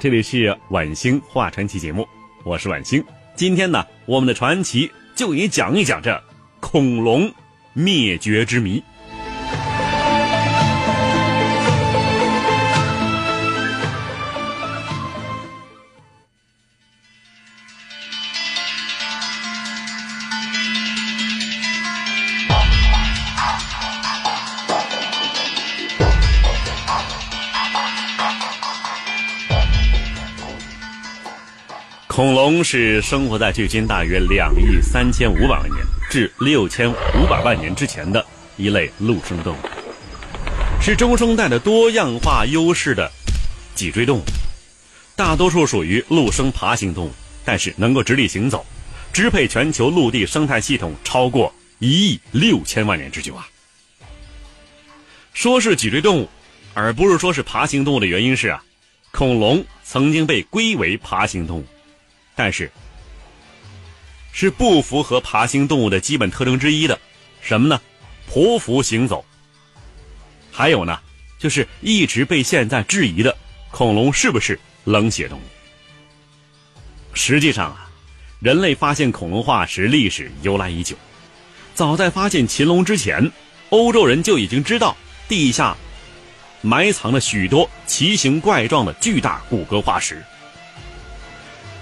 这里是晚星话传奇节目，我是晚星。今天呢，我们的传奇就以讲一讲这恐龙灭绝之谜。是生活在距今大约两亿三千五百万年至六千五百万年之前的一类陆生动物，是中生代的多样化优势的脊椎动物。大多数属于陆生爬行动物，但是能够直立行走，支配全球陆地生态系统超过一亿六千万年之久啊！说是脊椎动物，而不是说是爬行动物的原因是啊，恐龙曾经被归为爬行动物。但是，是不符合爬行动物的基本特征之一的，什么呢？匍匐行走。还有呢，就是一直被现在质疑的恐龙是不是冷血动物？实际上啊，人类发现恐龙化石历史由来已久，早在发现禽龙之前，欧洲人就已经知道地下埋藏了许多奇形怪状的巨大骨骼化石。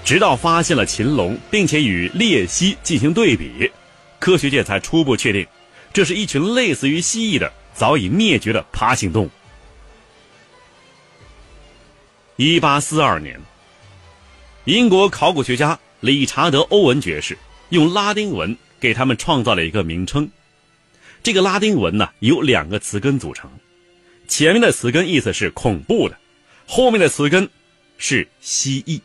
直到发现了禽龙，并且与鬣蜥进行对比，科学界才初步确定，这是一群类似于蜥蜴的早已灭绝的爬行动物。一八四二年，英国考古学家理查德·欧文爵士用拉丁文给他们创造了一个名称。这个拉丁文呢，由两个词根组成，前面的词根意思是恐怖的，后面的词根是蜥蜴。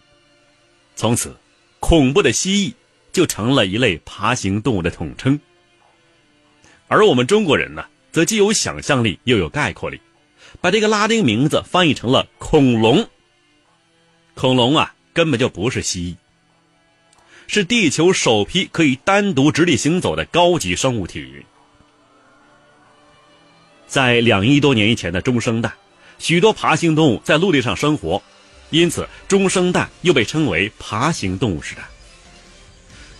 从此，恐怖的蜥蜴就成了一类爬行动物的统称。而我们中国人呢，则既有想象力又有概括力，把这个拉丁名字翻译成了恐龙。恐龙啊，根本就不是蜥蜴，是地球首批可以单独直立行走的高级生物体。在两亿多年以前的中生代，许多爬行动物在陆地上生活。因此，中生代又被称为爬行动物时代。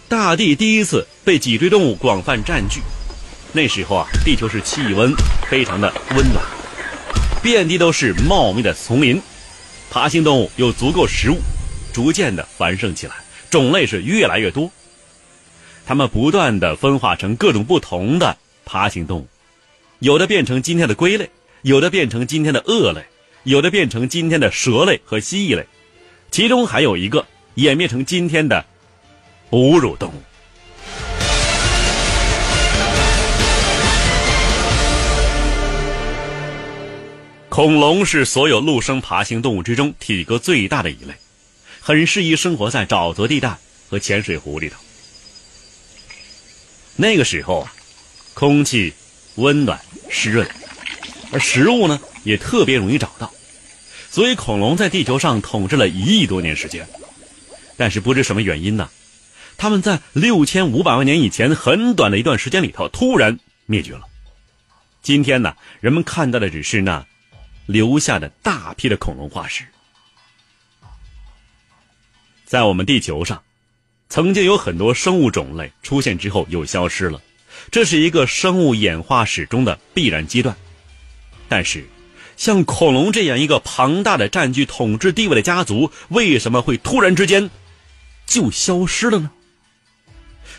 大地第一次被脊椎动物广泛占据，那时候啊，地球是气温非常的温暖，遍地都是茂密的丛林，爬行动物有足够食物，逐渐的繁盛起来，种类是越来越多。它们不断的分化成各种不同的爬行动物，有的变成今天的龟类，有的变成今天的鳄类。有的变成今天的蛇类和蜥蜴类，其中还有一个演变成今天的哺乳动物。恐龙是所有陆生爬行动物之中体格最大的一类，很适宜生活在沼泽地带和浅水湖里头。那个时候啊，空气温暖湿润，而食物呢？也特别容易找到，所以恐龙在地球上统治了一亿多年时间。但是不知什么原因呢，他们在六千五百万年以前很短的一段时间里头突然灭绝了。今天呢，人们看到的只是那留下的大批的恐龙化石。在我们地球上，曾经有很多生物种类出现之后又消失了，这是一个生物演化史中的必然阶段。但是像恐龙这样一个庞大的占据统治地位的家族为什么会突然之间就消失了呢？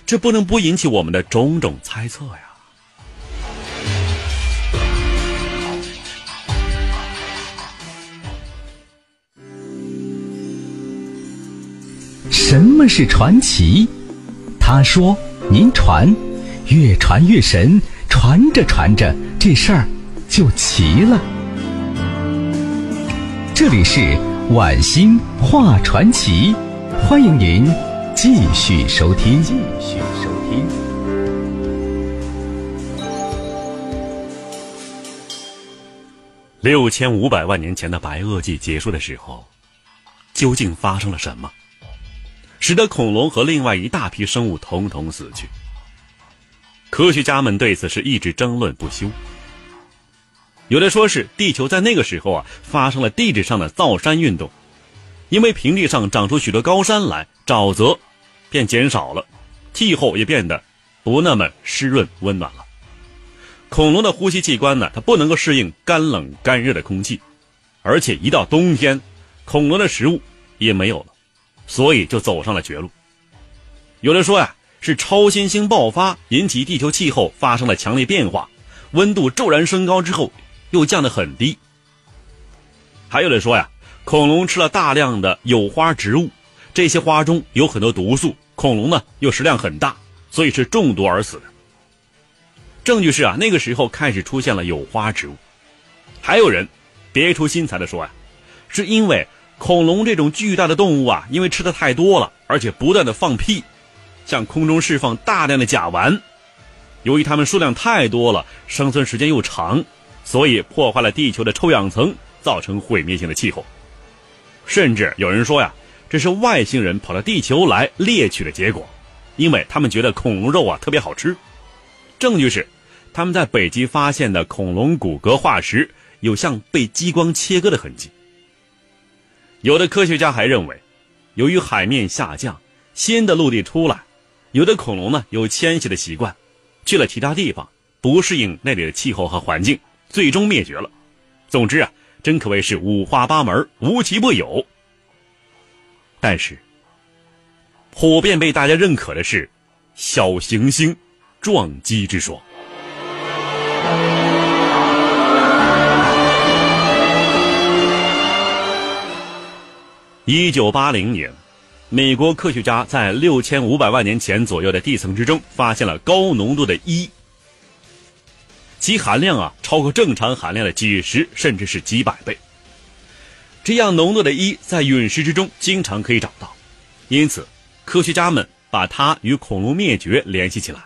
这不能不引起我们的种种猜测呀。什么是传奇？他说您传越传越神传着传着这事儿就齐了。”这里是晚星话传奇，欢迎您继续收听。继续收听。六千五百万年前的白垩纪结束的时候，究竟发生了什么，使得恐龙和另外一大批生物统统死去？科学家们对此是一直争论不休。有的说是地球在那个时候啊发生了地质上的造山运动，因为平地上长出许多高山来，沼泽便减少了，气候也变得不那么湿润温暖了。恐龙的呼吸器官呢，它不能够适应干冷干热的空气，而且一到冬天，恐龙的食物也没有了，所以就走上了绝路。有的说呀，是超新星爆发引起地球气候发生了强烈变化，温度骤然升高之后又降得很低。还有人说呀，恐龙吃了大量的有花植物，这些花中有很多毒素，恐龙呢又食量很大，所以是中毒而死的。证据是啊，那个时候开始出现了有花植物。还有人别出心裁的说啊，是因为恐龙这种巨大的动物啊，因为吃的太多了，而且不断的放屁，向空中释放大量的甲烷。由于它们数量太多了，生存时间又长，所以破坏了地球的臭氧层，造成毁灭性的气候。甚至有人说呀，这是外星人跑到地球来猎取的结果，因为他们觉得恐龙肉啊特别好吃。证据是，他们在北极发现的恐龙骨骼化石有像被激光切割的痕迹。有的科学家还认为，由于海面下降，新的陆地出来，有的恐龙呢有迁徙的习惯，去了其他地方，不适应那里的气候和环境，最终灭绝了。总之啊，真可谓是五花八门，无奇不有。但是，普遍被大家认可的是小行星。撞击之说。一九八零年，美国科学家在六千五百万年前左右的地层之中发现了高浓度的铱，其含量啊超过正常含量的几十甚至是几百倍。这样浓度的铱在陨石之中经常可以找到，因此科学家们把它与恐龙灭绝联系起来。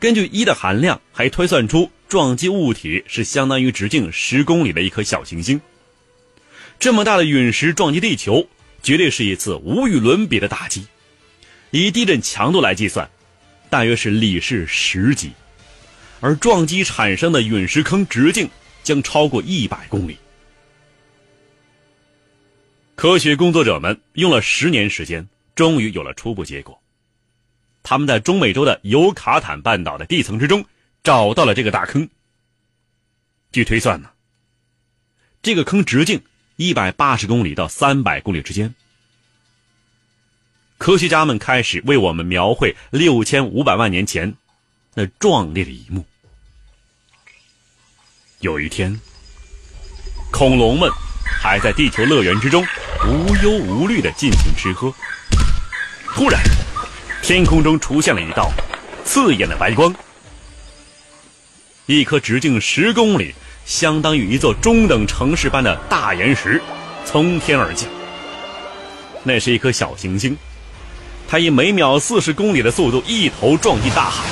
根据一的含量，还推算出撞击物体是相当于直径十公里的一颗小行星。这么大的陨石撞击地球，绝对是一次无与伦比的打击。以地震强度来计算，大约是里氏十级，而撞击产生的陨石坑直径将超过一百公里。科学工作者们用了十年时间，终于有了初步结果。他们在中美洲的尤卡坦半岛的地层之中找到了这个大坑。据推算呢，这个坑直径一百八十公里到三百公里之间。科学家们开始为我们描绘六千五百万年前那壮烈的一幕。有一天，恐龙们还在地球乐园之中无忧无虑的进行吃喝，突然。天空中出现了一道刺眼的白光，一颗直径十公里、相当于一座中等城市般的大岩石从天而降。那是一颗小行星，它以每秒四十公里的速度一头撞进大海，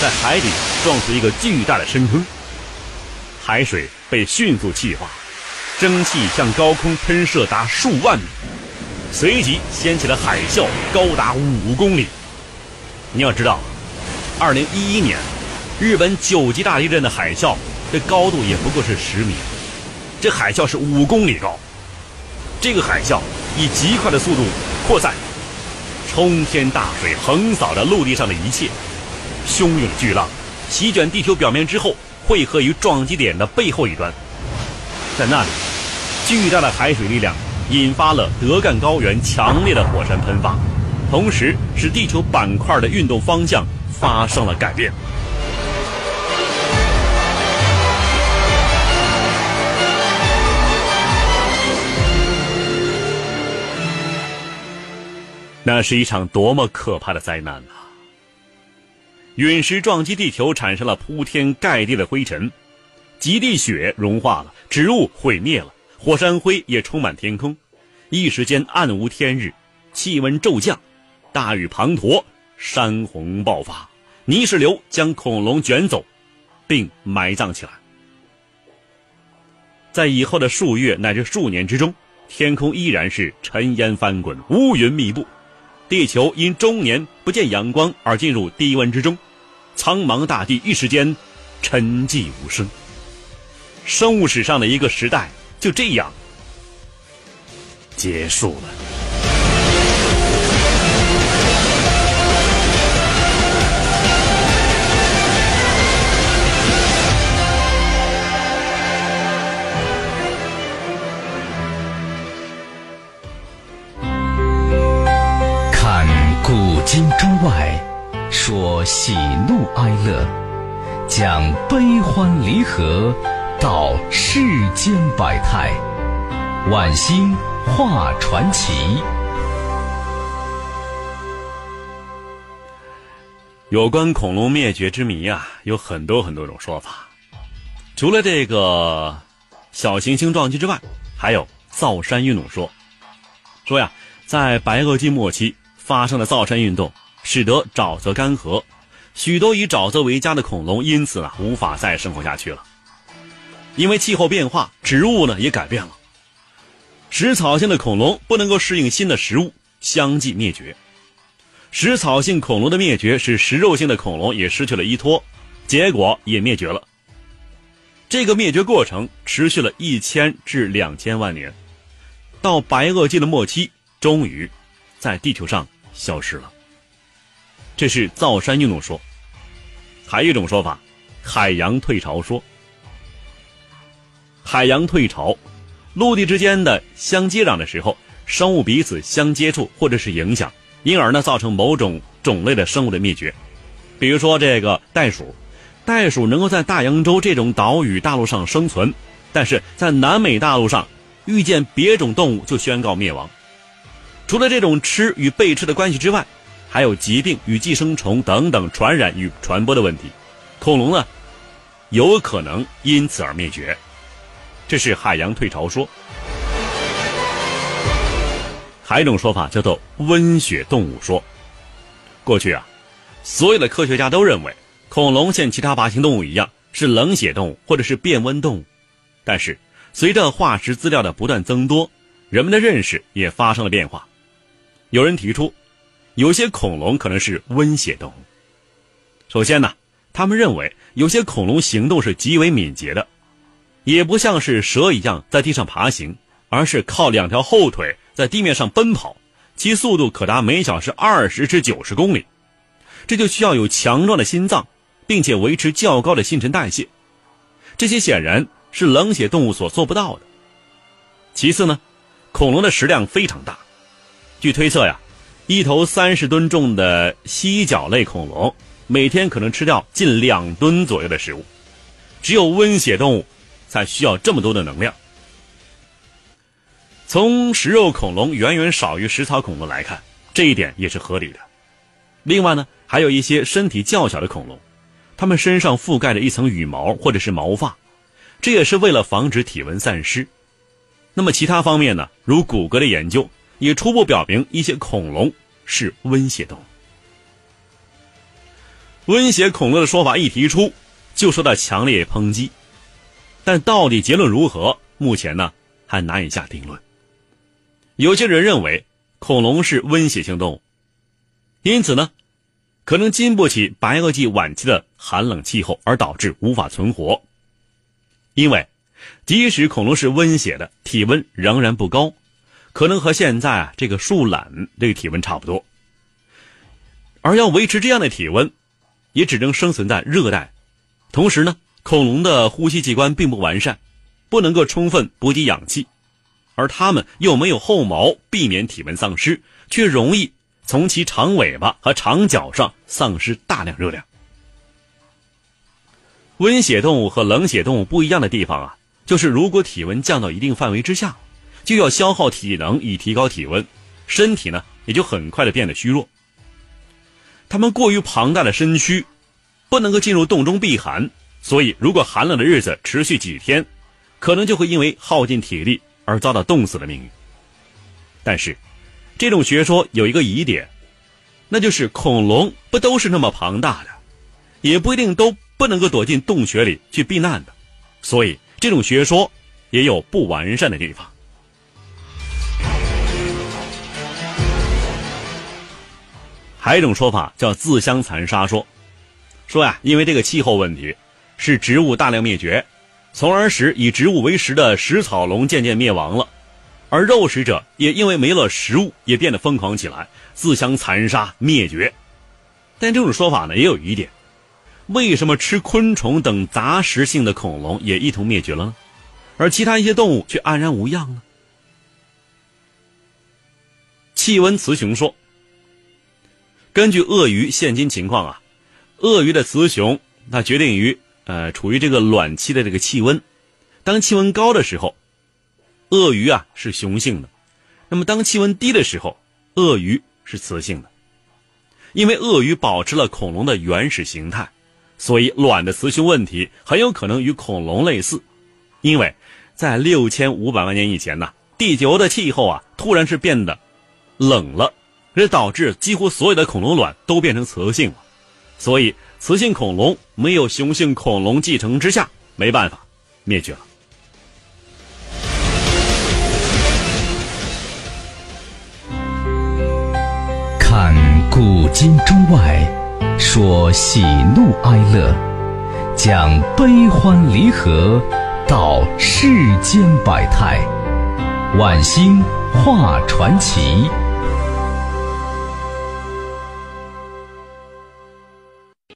在海底撞出一个巨大的深坑。海水被迅速气化，蒸汽向高空喷射达数万米。随即掀起了海啸，高达五公里。你要知道，二零一一年日本九级大地震的海啸，这高度也不过是十米，这海啸是五公里高。这个海啸以极快的速度扩散，冲天大水横扫着陆地上的一切，汹涌巨浪席卷地球表面之后，汇合于撞击点的背后一端，在那里，巨大的海水力量。引发了德干高原强烈的火山喷发，同时使地球板块的运动方向发生了改变。那是一场多么可怕的灾难啊！陨石撞击地球，产生了铺天盖地的灰尘，极地雪融化了，植物毁灭了，火山灰也充满天空，一时间暗无天日，气温骤降，大雨滂沱，山洪爆发，泥石流将恐龙卷走，并埋葬起来。在以后的数月乃至数年之中，天空依然是尘烟翻滚，乌云密布。地球因终年不见阳光而进入低温之中，苍茫大地一时间沉寂无声。生物史上的一个时代就这样结束了。喜怒哀乐，讲悲欢离合，道世间百态，晚星画传奇。有关恐龙灭绝之谜啊，有很多很多种说法。除了这个小行星撞击之外，还有造山运动说，说呀，在白垩纪末期。发生的造山运动，使得沼泽干涸，许多以沼泽为家的恐龙因此呢无法再生活下去了。因为气候变化，植物呢也改变了，食草性的恐龙不能够适应新的食物，相继灭绝。食草性恐龙的灭绝，使食肉性的恐龙也失去了依托，结果也灭绝了。这个灭绝过程持续了一千至两千万年，到白垩纪的末期，终于在地球上。消失了，这是造山运动说。还有一种说法，海洋退潮说。海洋退潮，陆地之间的相接壤的时候，生物彼此相接触或者是影响，因而呢造成某种种类的生物的灭绝。比如说这个袋鼠，袋鼠能够在大洋洲这种岛屿大陆上生存，但是在南美大陆上遇见别种动物就宣告灭亡。除了这种吃与被吃的关系之外，还有疾病与寄生虫等等传染与传播的问题。恐龙呢，有可能因此而灭绝。这是海洋退潮说。还有一种说法叫做温血动物说。过去啊，所有的科学家都认为恐龙像其他爬行动物一样是冷血动物或者是变温动物。但是随着化石资料的不断增多，人们的认识也发生了变化。有人提出，有些恐龙可能是温血动物。首先呢，他们认为有些恐龙行动是极为敏捷的，也不像是蛇一样在地上爬行，而是靠两条后腿在地面上奔跑，其速度可达每小时二十至九十公里。这就需要有强壮的心脏，并且维持较高的新陈代谢，这些显然是冷血动物所做不到的。其次呢，恐龙的食量非常大。据推测呀，一头三十吨重的犀角类恐龙每天可能吃掉近两吨左右的食物，只有温血动物才需要这么多的能量。从食肉恐龙远远少于食草恐龙来看，这一点也是合理的。另外呢，还有一些身体较小的恐龙，它们身上覆盖着一层羽毛或者是毛发，这也是为了防止体温散失。那么其他方面呢，如骨骼的研究。也初步表明，一些恐龙是温血动物。温血恐龙的说法一提出，就受到强烈抨击。但到底结论如何，目前呢还难以下定论。有些人认为恐龙是温血性动物，因此呢，可能经不起白垩纪晚期的寒冷气候，而导致无法存活。因为即使恐龙是温血的，体温仍然不高。可能和现在啊这个树懒这个体温差不多，而要维持这样的体温，也只能生存在热带。同时呢，恐龙的呼吸器官并不完善，不能够充分补给氧气，而它们又没有后毛避免体温丧失，却容易从其长尾巴和长脚上丧失大量热量。温血动物和冷血动物不一样的地方啊，就是如果体温降到一定范围之下。就要消耗体能以提高体温，身体呢也就很快的变得虚弱。它们过于庞大的身躯，不能够进入洞中避寒，所以如果寒冷的日子持续几天，可能就会因为耗尽体力而遭到冻死的命运。但是，这种学说有一个疑点，那就是恐龙不都是那么庞大的，也不一定都不能够躲进洞穴里去避难的，所以这种学说也有不完善的地方。还有一种说法叫自相残杀说，说呀，因为这个气候问题，是植物大量灭绝，从而使以植物为食的食草龙渐渐灭亡了，而肉食者也因为没了食物，也变得疯狂起来，自相残杀灭绝。但这种说法呢，也有疑点：为什么吃昆虫等杂食性的恐龙也一同灭绝了呢？而其他一些动物却安然无恙呢？气温雌雄说。根据鳄鱼现今情况啊，鳄鱼的雌雄那决定于呃处于这个卵期的这个气温。当气温高的时候，鳄鱼啊是雄性的；那么当气温低的时候，鳄鱼是雌性的。因为鳄鱼保持了恐龙的原始形态，所以卵的雌雄问题很有可能与恐龙类似。因为在六千五百万年以前呢，地球的气候啊突然是变得冷了。这导致几乎所有的恐龙卵都变成雌性了，所以雌性恐龙没有雄性恐龙继承之下，没办法灭绝了。看古今中外，说喜怒哀乐，讲悲欢离合，道世间百态，晚星画传奇。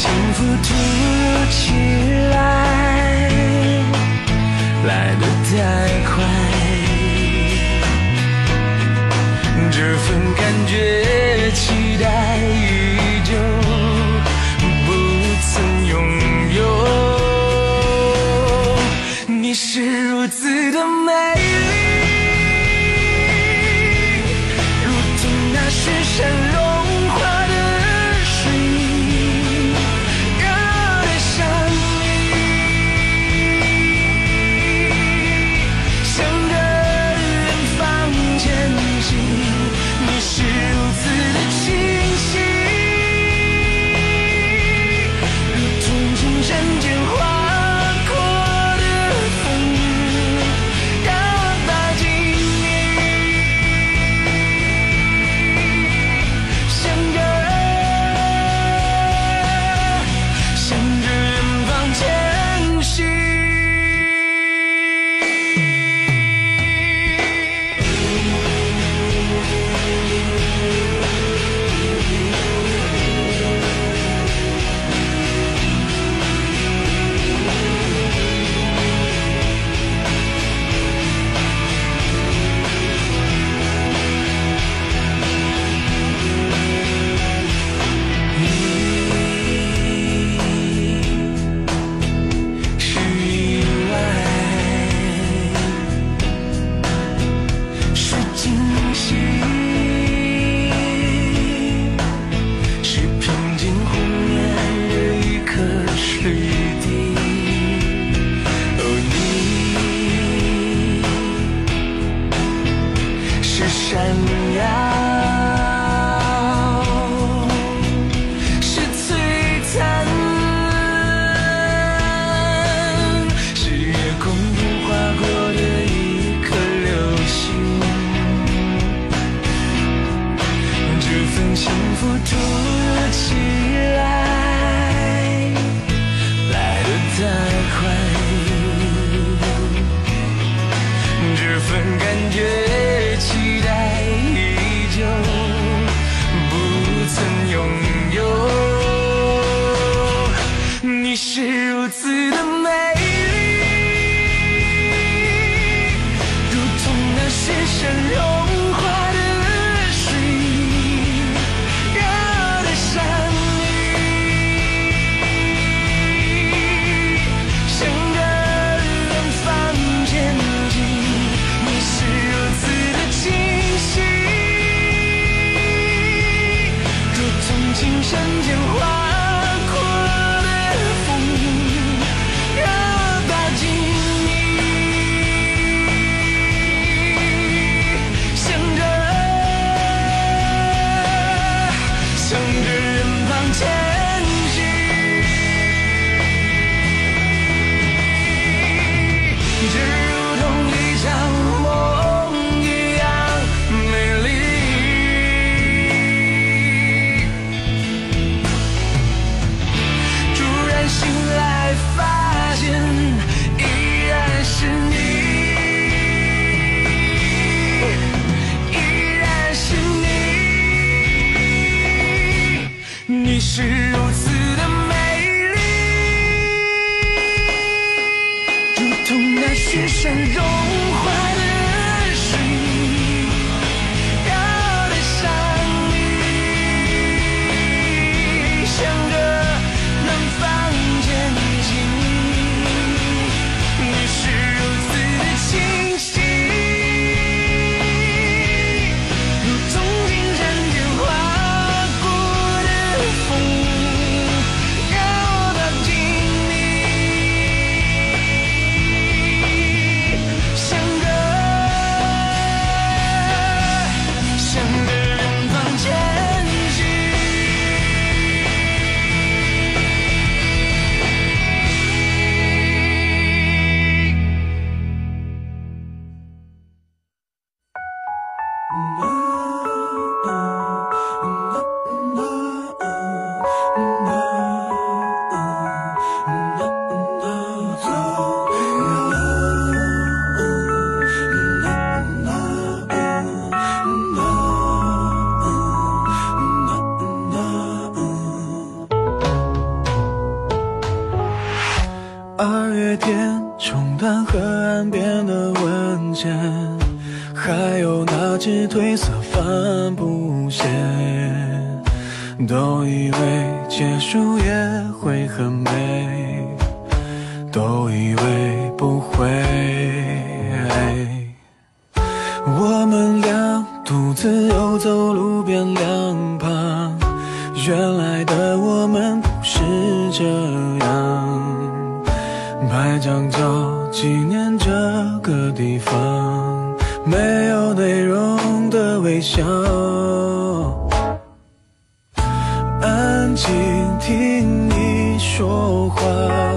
幸福图。色帆布鞋，都以为结束也会很美，都以为不会。我们俩独自游走路边两旁，原来的我们不是这样，拍张照纪念这个地方，没有内容。想安静听你说话。